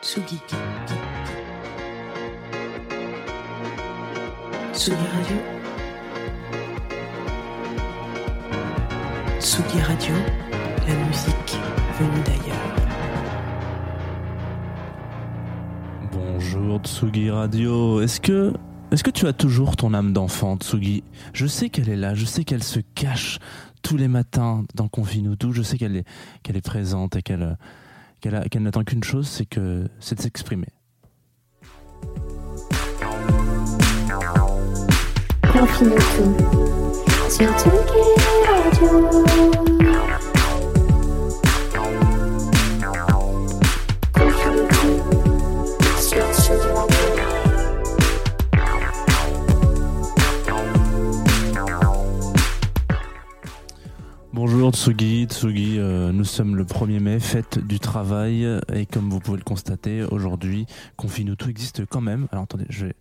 Tsugi. Tsugi Radio. Tsugi Radio, la musique venue d'ailleurs. Bonjour Tsugi Radio. Est-ce que est-ce que tu as toujours ton âme d'enfant, Tsugi? Je sais qu'elle est là, je sais qu'elle se cache tous les matins dans Confine tout, je sais qu'elle est qu'elle est présente et qu'elle qu'elle n'attend qu'une chose, c'est que c'est de s'exprimer. Tsugi, Tsugi, euh, nous sommes le 1er mai, fête du travail, et comme vous pouvez le constater, aujourd'hui, Confine tout existe quand même. Alors attendez, je vais...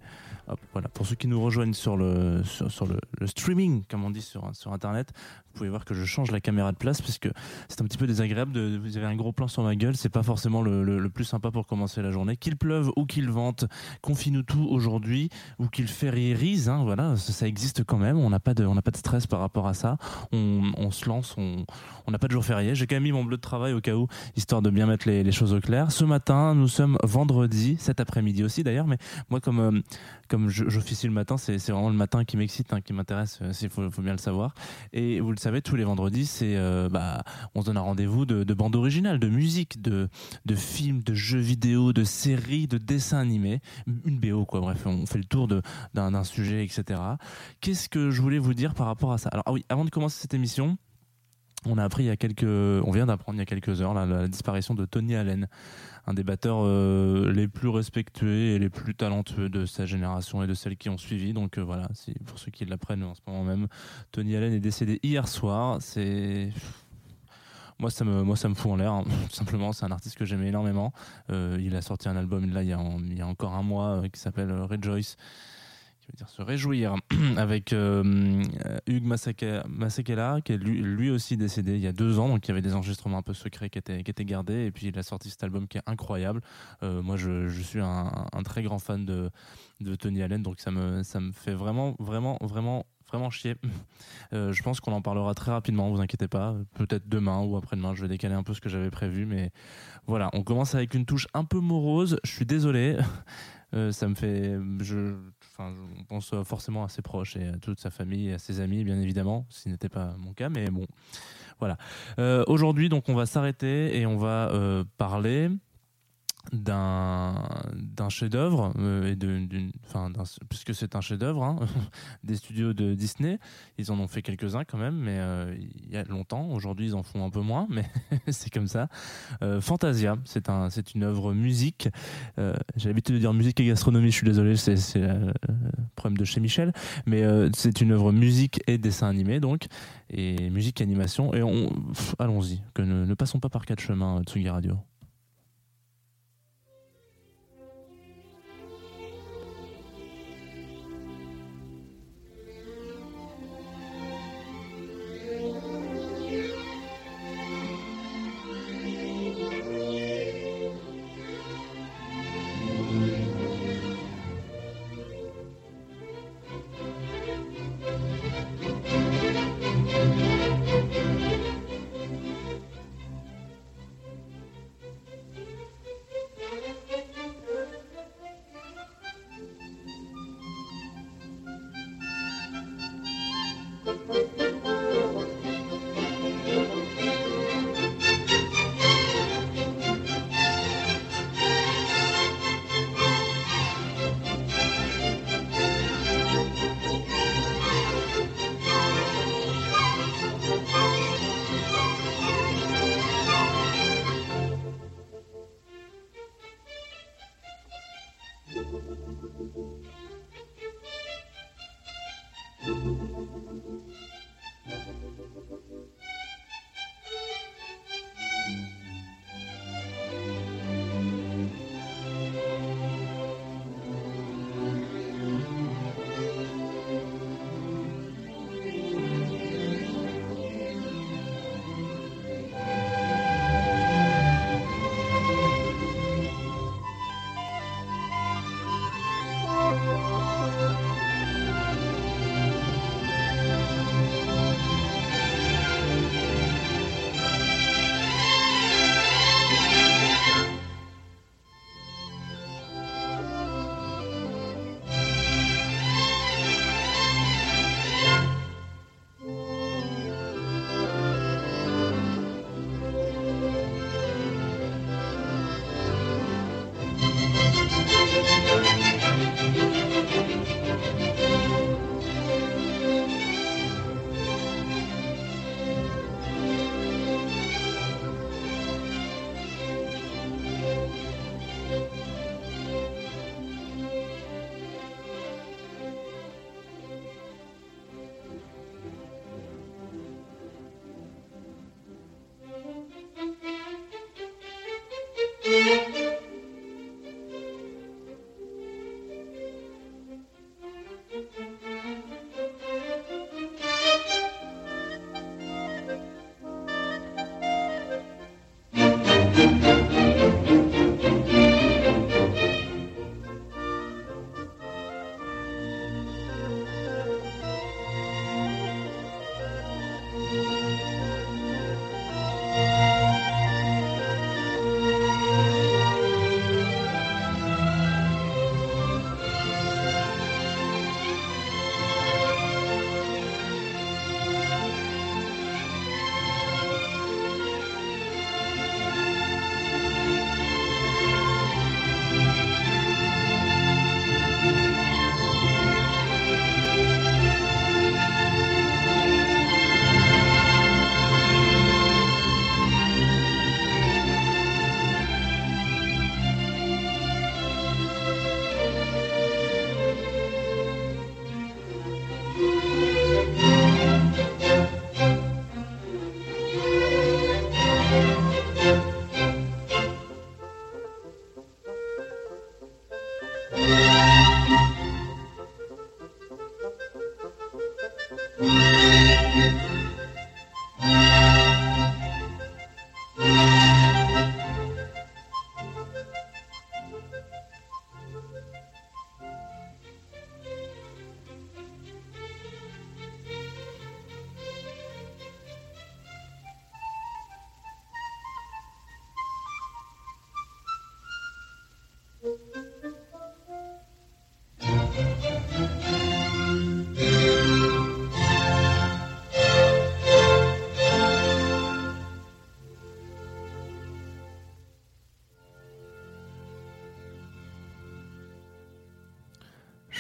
voilà. Pour ceux qui nous rejoignent sur le, sur, le, streaming, comme on dit sur, sur Internet, vous pouvez voir que je change la caméra de place, parce que c'est un petit peu désagréable, de, vous avez un gros plan sur ma gueule, c'est pas forcément le, le- plus sympa pour commencer la journée. Qu'il pleuve ou qu'il vente, Confine tout aujourd'hui, ou qu'il férierise, hein, voilà, ça, existe quand même, on n'a pas, de- pas de stress par rapport à ça on, on se lance, on on n'a pas de jour férié. J'ai quand même mis mon bleu de travail au cas où, histoire de bien mettre les, les choses au clair. Ce matin, nous sommes vendredi, cet après-midi aussi d'ailleurs, mais moi comme, euh, comme j'officie le matin, c'est vraiment le matin qui m'excite, hein, qui m'intéresse, il faut, faut bien le savoir. Et vous le savez, tous les vendredis, c'est euh, bah, on se donne un rendez-vous de, de bande originale, de musique, de, de films, de jeux vidéo, de séries, de dessins animés, une BO quoi. Bref, on fait le tour d'un sujet, etc. Qu'est-ce que je voulais vous dire par rapport à ça? Alors ah oui, avant de commencer cette émission, on a appris il y a quelques, on vient d'apprendre il y a quelques heures la, disparition de Tony Allen, un des batteurs euh, les plus respectués et les plus talentueux de sa génération et de celles qui ont suivi. Donc euh, voilà, pour ceux qui l'apprennent en ce moment même, Tony Allen est décédé hier soir. C'est moi ça me moi ça me fout en l'air hein. simplement c'est un artiste que j'aimais énormément Euh, il a sorti un album là il y a, encore un mois qui s'appelle Rejoice qui veut dire se réjouir avec euh, Hugues Masekela qui est lui, aussi décédé il y a deux ans donc il y avait des enregistrements un peu secrets qui étaient, gardés et puis il a sorti cet album qui est incroyable. Euh, moi je, je suis un, très grand fan de, de Tony Allen donc ça me, ça me fait vraiment vraiment vraiment vraiment chier. Euh, je pense qu'on en parlera très rapidement vous inquiétez pas. Peut-être demain ou après-demain je vais décaler un peu ce que j'avais prévu mais voilà on commence avec une touche un peu morose. Je suis désolé. Ça me fait je on pense forcément à ses proches et à toute sa famille et à ses amis bien évidemment ce qui n'était pas mon cas mais bon voilà. Euh, aujourd'hui donc on va s'arrêter et on va euh, parler d'un chef-d'œuvre euh, d'une puisque c'est un chef-d'œuvre hein, des studios de Disney. Ils en ont fait quelques-uns quand même mais euh, il y a longtemps. Aujourd'hui ils en font un peu moins mais c'est comme ça. Euh, Fantasia c'est un une œuvre musique. J'ai l'habitude de dire musique et gastronomie je suis désolé c'est c'est problème de chez Michel. Mais c'est une œuvre musique et dessin animé donc et musique et animation. Et on allons-y que ne, ne passons pas par quatre chemins Tsugi Radio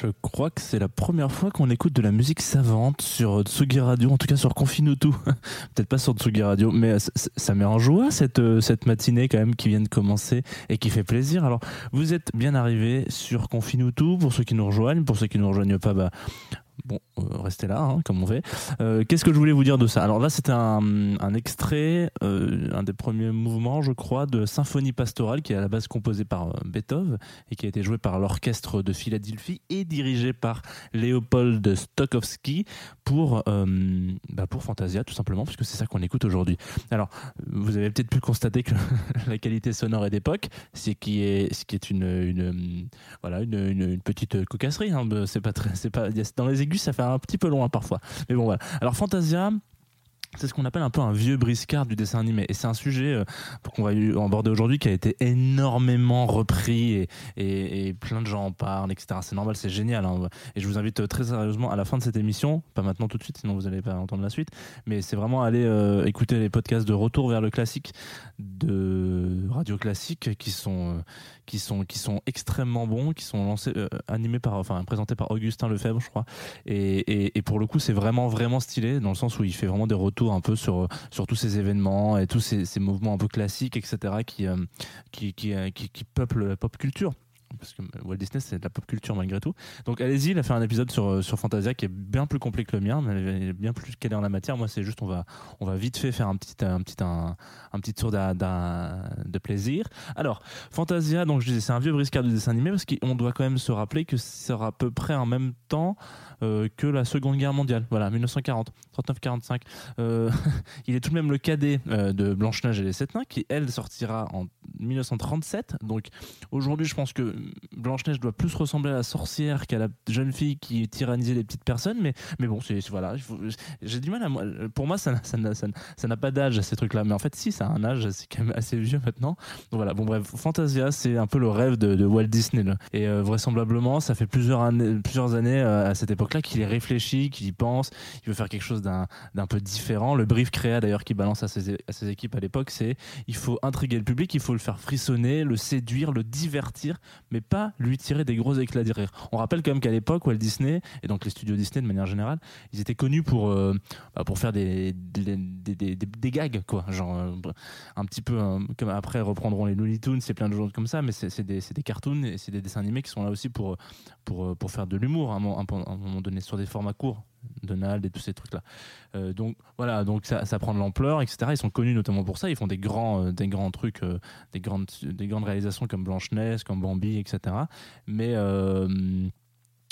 Je crois que c'est la première fois qu'on écoute de la musique savante sur Tsugi Radio, en tout cas sur Confinutu. Peut-être pas sur Tsugi Radio, mais euh, ça, met en joie cette, euh, cette matinée quand même qui vient de commencer et qui fait plaisir. Alors, vous êtes bien arrivés sur Confinutu. Pour ceux qui nous rejoignent, pour ceux qui nous rejoignent pas, bah, Bon, euh, restez là, hein, comme on fait. Euh, Qu'est-ce que je voulais vous dire de ça? Alors là, c'était un, extrait, euh, un des premiers mouvements, je crois, de Symphonie pastorale, qui est à la base composée par Beethoven et qui a été joué par l'orchestre de Philadelphie et dirigé par Léopold Stokowski pour, bah pour Fantasia, tout simplement, puisque c'est ça qu'on écoute aujourd'hui. Alors, vous avez peut-être pu constater que la qualité sonore est d'époque, c'est qui est, ce qui est une, voilà, une, petite cocasserie. Hein, c'est pas pas, dans les ça fait un petit peu loin parfois. Mais bon, voilà. Alors, Fantasia, c'est ce qu'on appelle un peu un vieux briscard du dessin animé. Et c'est un sujet euh, qu'on va aborder aujourd'hui qui a été énormément repris et, plein de gens en parlent, etc. C'est normal, c'est génial. Hein. Et je vous invite euh, très sérieusement à la fin de cette émission, pas maintenant tout de suite, sinon vous n'allez pas entendre la suite, mais c'est vraiment aller euh, écouter les podcasts de Retour vers le classique de Radio Classique qui sont, qui sont, qui sont extrêmement bons, qui sont lancés, euh, animés par, enfin présentés par Augustin Lefebvre, je crois. Et, et, pour le coup, c'est vraiment, vraiment stylé dans le sens où il fait vraiment des retours un peu sur, sur tous ces événements et tous ces, ces mouvements un peu classiques, etc., qui, euh, qui, qui, qui peuplent la pop culture parce que Walt Disney c'est de la pop culture malgré tout. Donc allez-y, il a fait un épisode sur sur Fantasia qui est bien plus complet que le mien, mais bien plus calé en la matière. Moi, c'est juste on va on va vite fait faire un petit un un, un petit tour d'un de plaisir. Alors Fantasia, donc je disais c'est un vieux briscard du dessin animé parce qu'on doit quand même se rappeler que c'est à peu près en même temps euh, que la Seconde Guerre mondiale. Voilà, 1940, 39-45. Euh, il est tout de même le cadet euh, de Blanche Neige et les Sept Nains qui elle sortira en 1937. Donc aujourd'hui, je pense que Blanche-Neige doit plus ressembler à la sorcière qu'à la jeune fille qui tyrannisait les petites personnes, mais, mais bon, c'est voilà, j'ai du mal à. Pour moi, ça n'a pas d'âge ces trucs-là, mais en fait, si, ça a un âge, c'est quand même assez vieux maintenant. Donc voilà, bon bref, Fantasia, c'est un peu le rêve de, Walt Disney. Et euh, vraisemblablement, ça fait plusieurs années, plusieurs années euh, à cette époque-là qu'il est réfléchi, qu'il y pense, il veut faire quelque chose d'un peu différent. Le brief créa d'ailleurs qui balance à ses, à ses équipes à l'époque, c'est il faut intriguer le public, il faut le faire frissonner, le séduire, le divertir, mais pas lui tirer des gros éclats de rire. On rappelle quand même qu'à l'époque, Walt Disney, et donc les studios Disney de manière générale, ils étaient connus pour, euh, bah, pour faire des, des, des, des, gags, quoi. Genre, euh, un petit peu, euh, comme après reprendront les Looney Tunes, c'est plein de choses comme ça, mais c'est des, des cartoons et c'est des dessins animés qui sont là aussi pour, pour, pour faire de l'humour à, un moment donné, sur des formats courts Donald et tous ces trucs là. donc voilà, donc ça, prend de l'ampleur, etc. Ils sont connus notamment pour ça. Ils font des grands, euh, des grands trucs, euh, des grandes, des grandes réalisations comme Blanche Neige, comme Bambi, etc. Mais euh,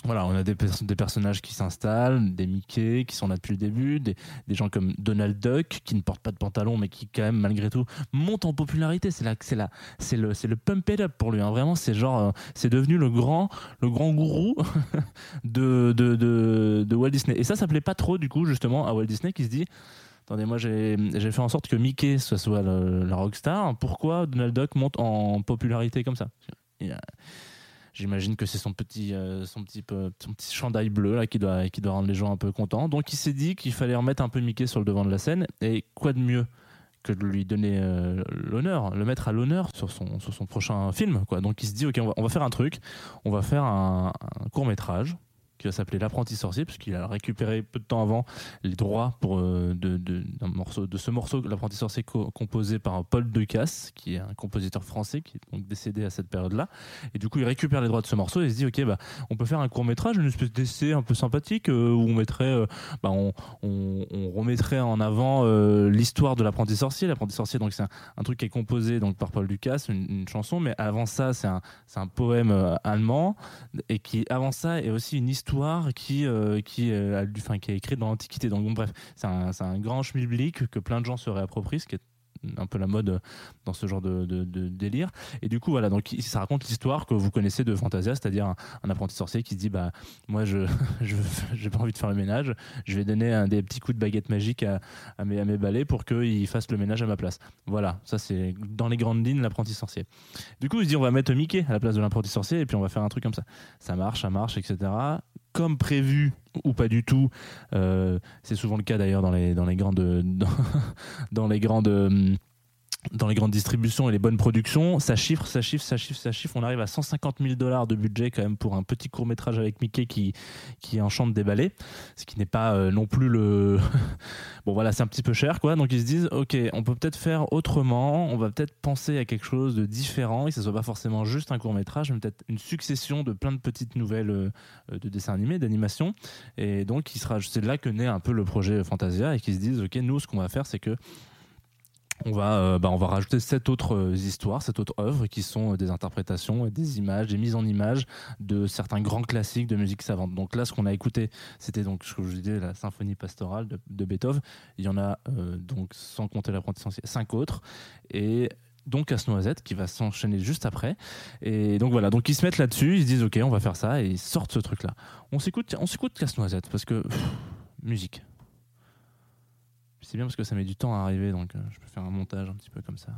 voilà, on a des, des personnages qui s'installent, des Mickey qui sont là depuis le début, des, des gens comme Donald Duck qui ne portent pas de pantalon mais qui quand même malgré tout montent en popularité. C'est là, c'est là, c'est le, c'est le pump it up pour lui. hein. Vraiment, c'est genre, euh, c'est devenu le grand, le grand gourou de, de, de, de Walt Disney. Et ça, ça plaît pas trop du coup justement à Walt Disney qui se dit. Attendez, moi j'ai fait en sorte que Mickey soit le- la rockstar. Pourquoi Donald Duck monte en popularité comme ça? J'imagine que c'est son petit, euh, son petit, peu- son petit chandail bleu là qui doit, qui doit rendre les gens un peu contents. Donc il s'est dit qu'il fallait remettre un peu Mickey sur le devant de la scène. Et quoi de mieux que de lui donner euh, l'honneur, le mettre à l'honneur sur son, prochain film. Quoi. Donc il se dit, ok, on va, on va faire un truc, on va faire un, court métrage qui va s'appeler L'apprenti sorcier, puisqu'il a récupéré peu de temps avant les droits pour, euh, de, de, morceau, de ce morceau, L'apprenti sorcier, co- composé par Paul Decasse, qui est un compositeur français, qui est donc décédé à cette période-là. Et du coup, il récupère les droits de ce morceau et se dit, ok, bah, on peut faire un court métrage, une espèce d'essai un peu sympathique, euh, où on mettrait, euh, bah, on, on, remettrait en avant l'histoire de l'apprenti sorcier. L'apprenti sorcier, donc c'est un, truc qui est composé donc par Paul Ducasse, une, chanson, mais avant ça, c'est un, un poème allemand et qui avant ça est aussi une histoire qui euh, qui euh, a, dû- enfin, qui est écrite dans l'Antiquité. Donc bon, bref, c'est un, un grand schmilblick que plein de gens se réapproprient, ce qui est un peu la mode dans ce genre de, de- délire. Et du coup, voilà, donc ça raconte l'histoire que vous connaissez de Fantasia, c'est-à-dire un, apprenti sorcier qui se dit bah moi je j'ai pas envie de faire le ménage, je vais donner un des petits coups de baguette magique à mes à mes balais pour qu'ils fassent le ménage à ma place. Voilà, ça c'est dans les grandes lignes l'apprenti sorcier. Du coup, il se dit on va mettre Mickey à la place de l'apprenti sorcier et puis on va faire un truc comme ça. Ça marche, ça marche, etc. Comme prévu ou pas du tout, euh, c'est souvent le cas d'ailleurs dans les grandes dans, dans les grandes hum, dans les grandes distributions et les bonnes productions, ça chiffre, ça chiffre, ça chiffre, ça chiffre. On arrive à 150 000 dollars de budget quand même pour un petit court métrage avec Mickey qui qui enchante des balais, ce qui n'est pas euh, non plus le. bon voilà, c'est un petit peu cher quoi. Donc ils se disent, ok, on peut peut-être faire autrement. On va peut-être penser à quelque chose de différent et que ce soit pas forcément juste un court métrage, mais peut-être une succession de plein de petites nouvelles euh, de dessins animés, d'animation. Et donc c'est là que naît un peu le projet Fantasia et qu'ils se disent, ok, nous ce qu'on va faire, c'est que on va, euh, bah, on va rajouter sept autres euh, histoires, sept autres œuvres qui sont euh, des interprétations, des images, des mises en images de certains grands classiques de musique savante. Donc là, ce qu'on a écouté, c'était donc ce que je vous disais, la symphonie pastorale de, Beethoven. Il y en a euh, donc, sans compter l'apprenti sorcier, cinq autres. Et donc Casse-Noisette qui va s'enchaîner juste après. Et donc voilà, donc ils se mettent là-dessus, ils se disent ok, on va faire ça, et ils sortent ce truc-là. On s'écoute, on s'écoute Casse-Noisette parce que musique. C'est bien parce que ça met du temps à arriver, donc euh, je peux faire un montage un petit peu comme ça.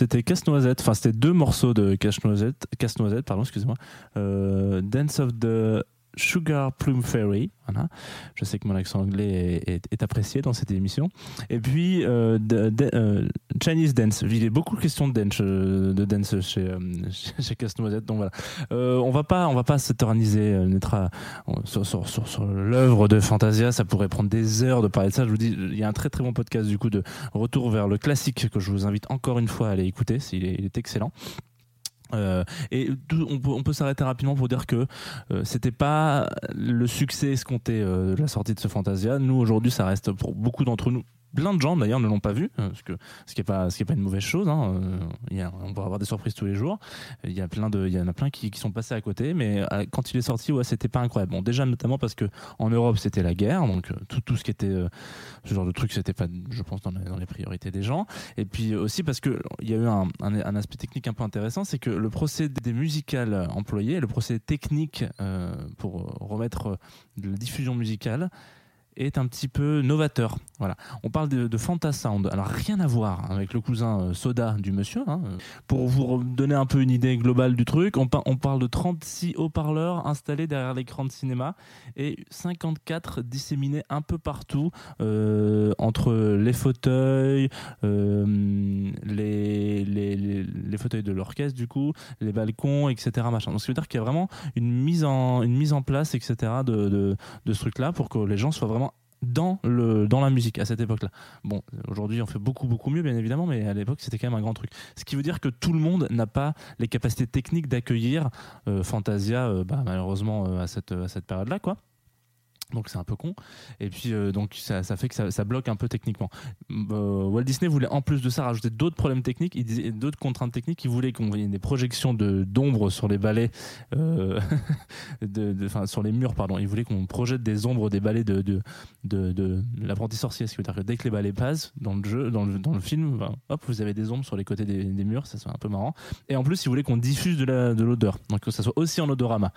C'était Casse-Noisette. Enfin, c'était deux morceaux de Casse-Noisette, Casse-Noisette, pardon, excusez-moi. Euh, Dance of the Sugar Plume Fairy. Voilà. Je sais que mon accent anglais est, est- est apprécié dans cette émission. Et puis euh, euh, Chinese Dance. Il a beaucoup de questions de dance, euh, de dance chez, chez, Casse-Noisette. Donc voilà. On va pas, on va pas s'éterniser sur, sur, sur, sur l'œuvre de Fantasia. Ça pourrait prendre des heures de parler de ça. Je vous dis, il y a un très très bon podcast du coup de retour vers le classique que je vous invite encore une fois à aller écouter. Il est, il est excellent. Euh, et tout- on peut, on peut s'arrêter rapidement pour dire que euh, c'était pas le succès escompté euh, de la sortie de ce Fantasia. Nous aujourd'hui, ça reste pour beaucoup d'entre nous. Plein de gens d'ailleurs ne l'ont pas vu, euh, ce, que, ce qui est pas ce qui est pas une mauvaise chose. Hein. Euh, on va avoir des surprises tous les jours. Il y a plein de, il y en a plein qui, qui sont passés à côté, mais euh, quand il est sorti, ouais, c'était pas incroyable. Bon, déjà notamment parce que en Europe c'était la guerre, donc tout, tout ce qui était ce genre de truc, c'était pas, je pense, dans les, priorités des gens. Et puis aussi parce que il y a eu un, un, aspect technique un peu intéressant, c'est que le procédé musical employé, le procédé technique pour remettre de la diffusion musicale est un petit peu novateur. Voilà. On parle de, de Fantasound. Alors rien à voir avec le cousin euh, Soda du monsieur. hein. Pour vous donner un peu une idée globale du truc, on, par- on parle de 36 haut-parleurs installés derrière l'écran de cinéma et 54 disséminés un peu partout euh, entre les fauteuils, euh, les, fauteuils de l'orchestre du coup, les balcons, etc. Machin. Donc, ça veut dire qu'il y a vraiment une mise en, place, etc. de, de ce truc-là pour que les gens soient vraiment dans, le, dans la musique à cette époque-là. Bon, aujourd'hui on fait beaucoup beaucoup mieux bien évidemment, mais à l'époque c'était quand même un grand truc. Ce qui veut dire que tout le monde n'a pas les capacités techniques d'accueillir euh, Fantasia, euh, bah, malheureusement euh, à cette, à cette période-là, quoi. Donc c'est un peu con. Et puis euh, donc ça, ça fait que ça, ça bloque un peu techniquement. Euh, Walt Disney voulait en plus de ça rajouter d'autres problèmes techniques, d'autres contraintes techniques. Il voulait qu'on voyait des projections de d'ombre sur les balais, euh, de, de- sur les murs pardon. Il voulait qu'on projette des ombres des balais de de, de, l'apprenti sorcier. Ce qui veut dire que dès que les balais passent dans le jeu, dans le, dans le film, ben, hop vous avez des ombres sur les côtés des, murs. Ça c'est un peu marrant. Et en plus il voulait qu'on diffuse de l'odeur, donc que ça soit aussi en odorama.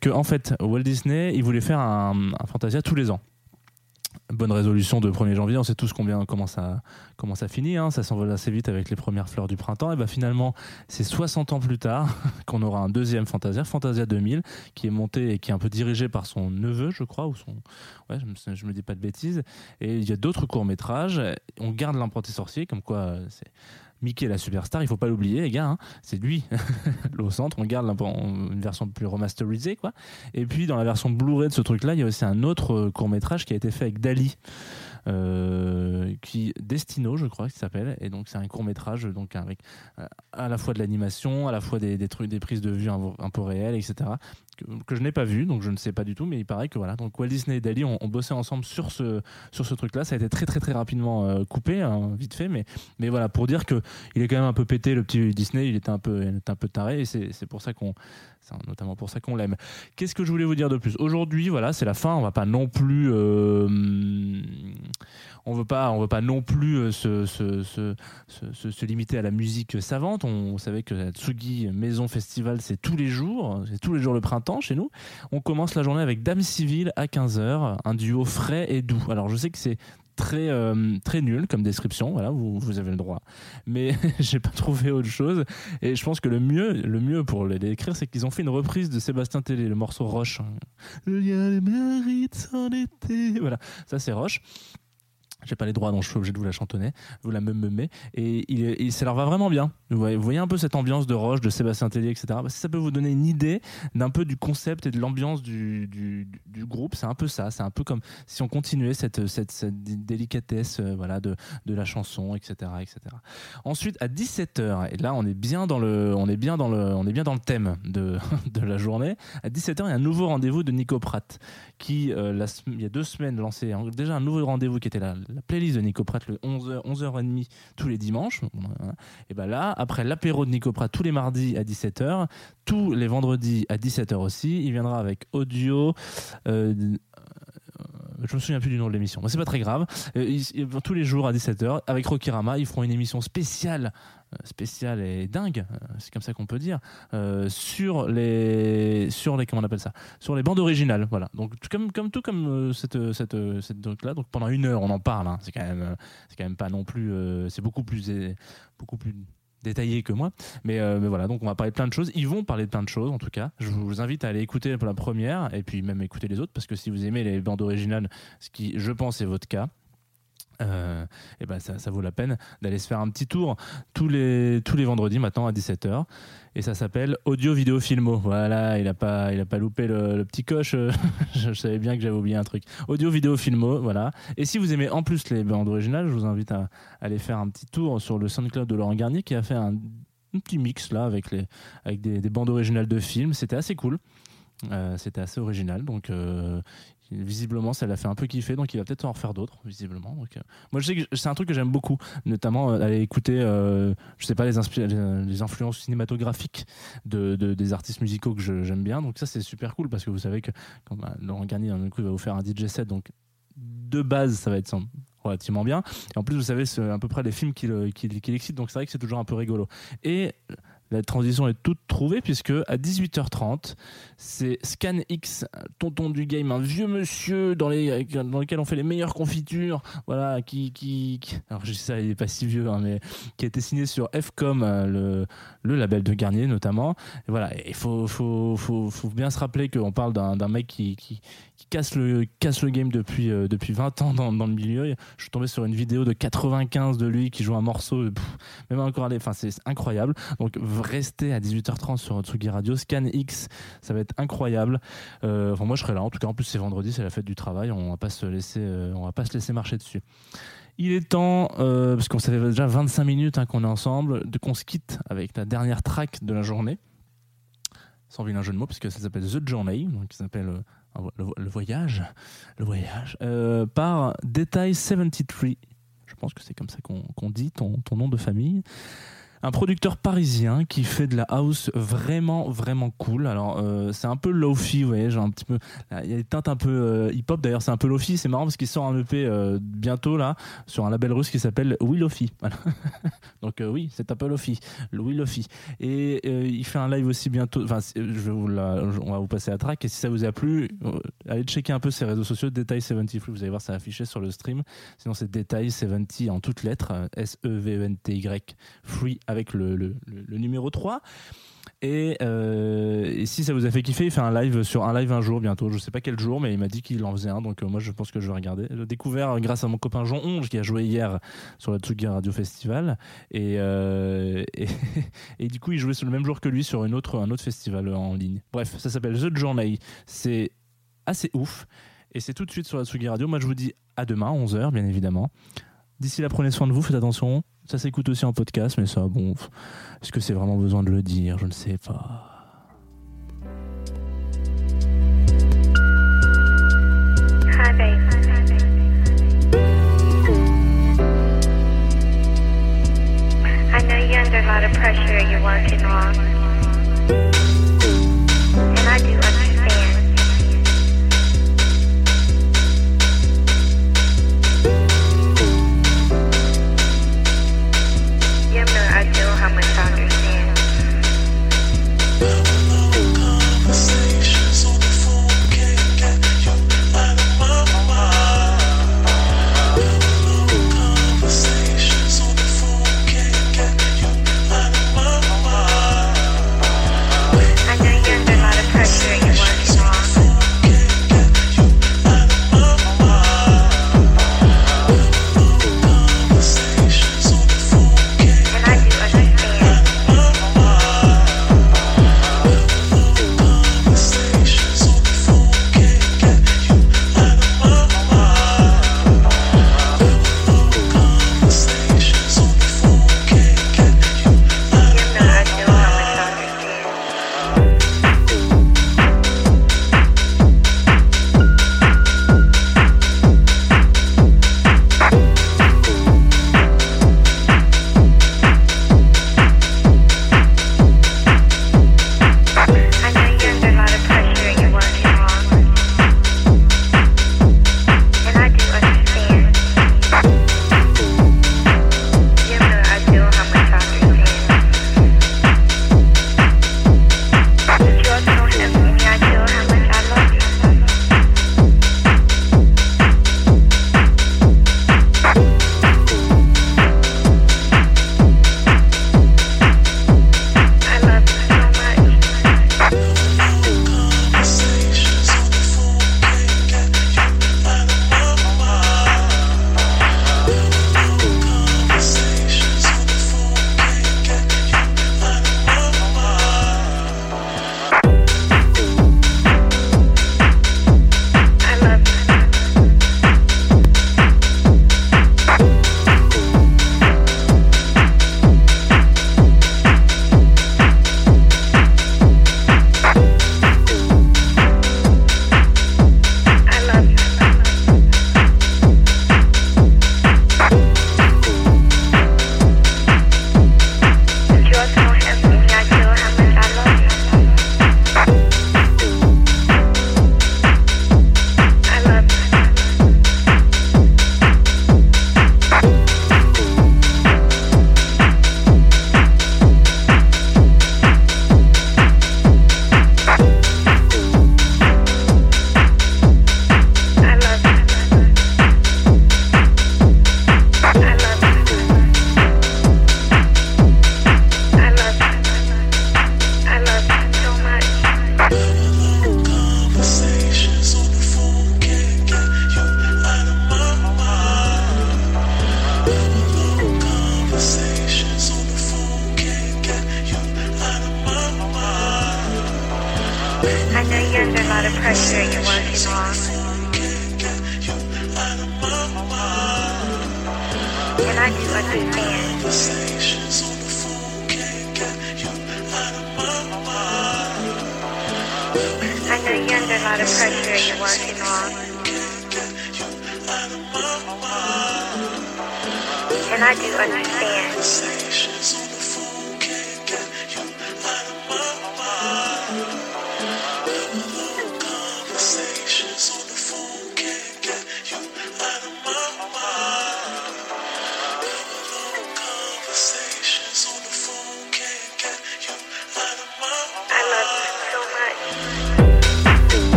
Que en fait Walt Disney il voulait faire un Fantasia tous les ans. Bonne résolution de 1er janvier, on sait tous combien, comment, ça, comment ça finit, hein, ça s'envole assez vite avec les premières fleurs du printemps, et bah finalement c'est 60 ans plus tard qu'on aura un deuxième Fantasia, Fantasia 2000, qui est monté et qui est un peu dirigé par son neveu, je crois, ou son... Ouais, je me, me dis pas de bêtises, et il y a d'autres courts-métrages, on garde l'apprenti sorcier, comme quoi euh, c'est... Mickey la superstar, il faut pas l'oublier les gars, hein, c'est lui au centre, on garde une version plus remasterisée quoi. Et puis dans la version Blu-ray de ce truc là, il y a aussi un autre court métrage qui a été fait avec Dali. euh, qui Destino je crois qu'il s'appelle et donc c'est un court métrage donc avec euh, à la fois de l'animation à la fois des, trucs des prises de vue un peu réelles etc que, je n'ai pas vu donc je ne sais pas du tout mais il paraît que voilà donc Walt Disney et Dali ont, bossé ensemble sur ce sur ce truc là ça a été très très très rapidement euh, coupé hein, vite fait mais mais voilà pour dire que il est quand même un peu pété le petit Disney il était un peu il était un peu taré et c'est pour ça qu'on notamment pour ça qu'on l'aime. Qu'est-ce que je voulais vous dire de plus? Aujourd'hui voilà c'est la fin on va pas non plus euh, on veut pas on veut pas non plus euh, se, se, se, se, limiter à la musique savante. On, vous savait que la Tsugi Maison Festival c'est tous les jours c'est tous les jours le printemps chez nous. On commence la journée avec Dame Civile à 15h un duo frais et doux. Alors je sais que c'est très euh, très nul comme description voilà vous, vous avez le droit. Mais j'ai pas trouvé autre chose. Et je pense que le mieux le mieux pour les décrire c'est qu'ils ont fait une reprise de Sébastien Tellier le morceau Roche. Y a les mérites en été voilà ça c'est Roche j'ai pas les droits donc je suis obligé de vous la chantonner vous la meumez et, il, et ça leur va vraiment bien. Vous voyez, un peu cette ambiance de Roche de Sébastien Tellier etc Bah, ça peut vous donner une idée d'un peu du concept et de l'ambiance du, du, groupe c'est un peu ça. C'est un peu comme si on continuait cette, cette, délicatesse euh, voilà, de, de la chanson etc etc ensuite à 17h et là on est bien dans le on est bien dans le on est bien dans le thème de, de la journée. À 17h il y a un nouveau rendez-vous de Nico Pratt qui euh, il y a deux semaines lancé déjà un nouveau rendez-vous qui était la, la playlist de Nico le 11h 11h30 tous les dimanches et ben là après l'apéro de Nico tous les mardis à 17h tous les vendredis à 17h aussi il viendra avec audio euh, je me souviens plus du nom de l'émission, mais c'est pas très grave. Euh, tous les jours à 17h, avec Rokirama, ils feront une émission spéciale, spéciale et dingue, euh, c'est comme ça qu'on peut dire, euh, sur les, sur les, comment on appelle ça, sur les bandes originales. Voilà. Donc comme, comme tout comme euh, cette, cette, cette truc là. Donc pendant une heure, on en parle. hein. C'est quand même, c'est quand même pas non plus, c'est beaucoup plus, beaucoup plus détaillé que moi. Mais, mais voilà, donc on va parler de plein de choses. Ils vont parler de plein de choses, en tout cas. Je vous invite à aller écouter la première et puis même écouter les autres parce que si vous aimez les bandes originales, ce qui, je pense, est votre cas. Euh, et ben ça, vaut la peine d'aller se faire un petit tour tous les tous les vendredis maintenant à 17h et ça s'appelle Audio Vidéo Filmo. Voilà il a pas il a pas loupé le, petit coche. Je, savais bien que j'avais oublié un truc. Audio Vidéo Filmo voilà. Et si vous aimez en plus les bandes originales je vous invite à, aller faire un petit tour sur le SoundCloud de Laurent Garnier qui a fait un, petit mix là avec les avec des, des bandes originales de films. C'était assez cool. Euh, c'était assez original. Donc euh, visiblement ça l'a fait un peu kiffer donc il va peut-être en refaire d'autres visiblement donc euh, moi je sais que c'est un truc que j'aime beaucoup notamment euh, aller écouter euh, je sais pas les, influences cinématographiques de, de- des artistes musicaux que j'aime bien donc ça c'est super cool parce que vous savez que quand bah, Laurent Garnier d'un coup il va vous faire un DJ set donc de base ça va être sans- relativement bien. Et en plus vous savez c'est à peu près les films qu'il qu'il excite donc c'est vrai que c'est toujours un peu rigolo. Et la transition est toute trouvée puisque à 18h30 c'est Scan X, tonton du game, un vieux monsieur dans, les, dans lequel on fait les meilleures confitures, voilà, qui, qui, alors je ça, il est pas si vieux, hein, mais qui a été signé sur Fcom, euh, le, le label de Garnier notamment. Et voilà, il faut, faut, faut, faut bien se rappeler qu'on parle d'un mec qui casse le, casse le game depuis, euh, depuis 20 ans dans, dans le milieu. Je suis tombé sur une vidéo de 95 de lui qui joue un morceau, et pff, même encore, allez, enfin c'est incroyable. Donc restez à 18h30 sur Tsugi Radio, Scan X, ça va être incroyable. Euh, enfin moi je serai là. En tout cas en plus c'est vendredi, c'est la fête du travail. On va pas se laisser, euh, on va pas se laisser marcher dessus. Il est temps, euh, parce qu'on savait déjà 25 minutes hein, qu'on est ensemble, de qu'on se quitte avec la dernière track de la journée. Sans vilain jeu de mots, puisque ça s'appelle The Journey, donc ça s'appelle euh, le, vo- le voyage, le voyage, euh, par Detail 73. Je pense que c'est comme ça qu'on dit ton nom de famille un producteur parisien qui fait de la house vraiment vraiment cool. Alors euh, c'est un peu lofi, vous voyez, genre un petit peu. Il y a des teintes un peu euh, hip-hop. D'ailleurs c'est un peu lofi. C'est marrant parce qu'il sort un EP euh, bientôt là sur un label russe qui s'appelle Will Lofi. Voilà. Donc oui, c'est un peu lofi, Will Lofi. Et il fait un live aussi bientôt. Enfin, je vais vous on va vous passer la track. Et si ça vous a plu, allez checker un peu ses réseaux sociaux. Detail 70 Free, vous allez voir, ça affiché sur le stream. Sinon c'est Detail 70 en toutes lettres, euh, S-E-V-E-N-T-Y, Free avec le, numéro 3. Et, euh, et si ça vous a fait kiffer, il fait un live sur un live un jour bientôt. Je sais pas quel jour, mais il m'a dit qu'il en faisait un. Donc euh, moi, je pense que je vais regarder. Je l'ai découvert grâce à mon copain Jean Onge qui a joué hier sur le Tsugi Radio Festival. Et, euh, et du coup, il jouait sur le même jour que lui sur une autre, un autre festival en ligne. Bref, ça s'appelle The Journey. C'est assez ouf. Et c'est tout de suite sur la Tsugi Radio. Moi, je vous dis à demain, 11h, bien évidemment. D'ici là, prenez soin de vous, faites attention. Ça s'écoute aussi en podcast, mais ça, bon, est-ce que c'est vraiment besoin de le dire? Je ne sais pas. I know you're under a lot of pressure. You're working wrong.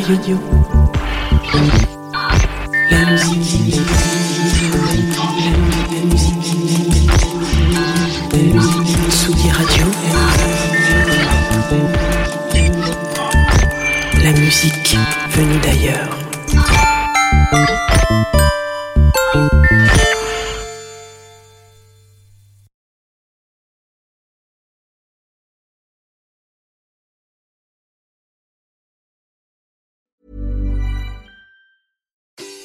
Radio. La musique. La musique. Radio. La musique venue.